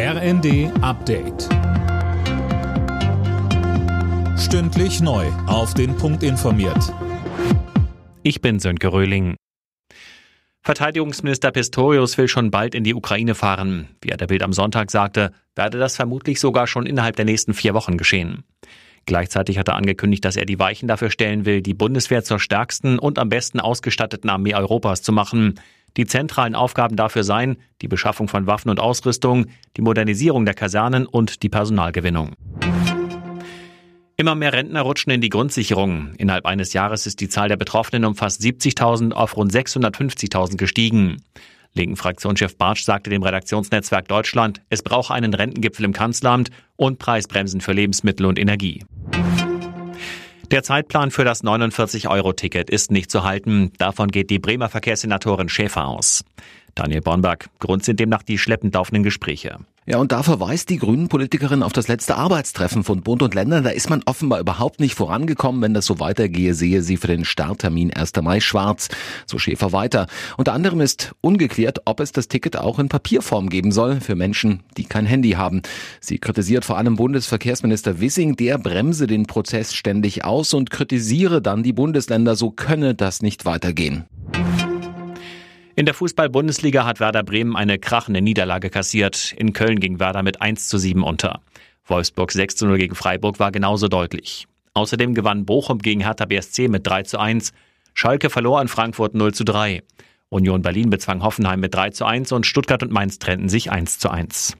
RND Update. Stündlich neu. Auf den Punkt informiert. Ich bin Sönke Röhling. Verteidigungsminister Pistorius will schon bald in die Ukraine fahren. Wie er der Bild am Sonntag sagte, werde das vermutlich sogar schon innerhalb der nächsten vier Wochen geschehen. Gleichzeitig hat er angekündigt, dass er die Weichen dafür stellen will, die Bundeswehr zur stärksten und am besten ausgestatteten Armee Europas zu machen. Die zentralen Aufgaben dafür seien die Beschaffung von Waffen und Ausrüstung, die Modernisierung der Kasernen und die Personalgewinnung. Immer mehr Rentner rutschen in die Grundsicherung. Innerhalb eines Jahres ist die Zahl der Betroffenen um fast 70.000 auf rund 650.000 gestiegen. Linken Fraktionschef Bartsch sagte dem Redaktionsnetzwerk Deutschland, es brauche einen Rentengipfel im Kanzleramt und Preisbremsen für Lebensmittel und Energie. Der Zeitplan für das 49-Euro-Ticket ist nicht zu halten. Davon geht die Bremer Verkehrssenatorin Schäfer aus. Daniel Bornberg, Grund sind demnach die schleppend laufenden Gespräche. Ja, und da verweist die Grünen-Politikerin auf das letzte Arbeitstreffen von Bund und Ländern. Da ist man offenbar überhaupt nicht vorangekommen. Wenn das so weitergehe, sehe sie für den Starttermin 1. Mai schwarz. So Schäfer weiter. Unter anderem ist ungeklärt, ob es das Ticket auch in Papierform geben soll für Menschen, die kein Handy haben. Sie kritisiert vor allem Bundesverkehrsminister Wissing, der bremse den Prozess ständig aus und kritisiere dann die Bundesländer, so könne das nicht weitergehen. In der Fußball-Bundesliga hat Werder Bremen eine krachende Niederlage kassiert. In Köln ging Werder mit 1 zu 7 unter. Wolfsburg 6 zu 0 gegen Freiburg war genauso deutlich. Außerdem gewann Bochum gegen Hertha BSC mit 3 zu 1. Schalke verlor in Frankfurt 0 zu 3. Union Berlin bezwang Hoffenheim mit 3 zu 1 und Stuttgart und Mainz trennten sich 1 zu 1.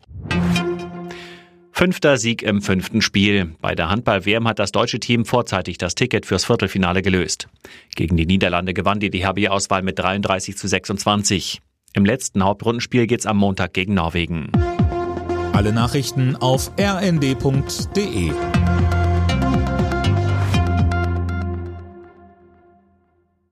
Fünfter Sieg im fünften Spiel. Bei der Handball-WM hat das deutsche Team vorzeitig das Ticket fürs Viertelfinale gelöst. Gegen die Niederlande gewann die DHB-Auswahl mit 33 zu 26. Im letzten Hauptrundenspiel geht's am Montag gegen Norwegen. Alle Nachrichten auf rnd.de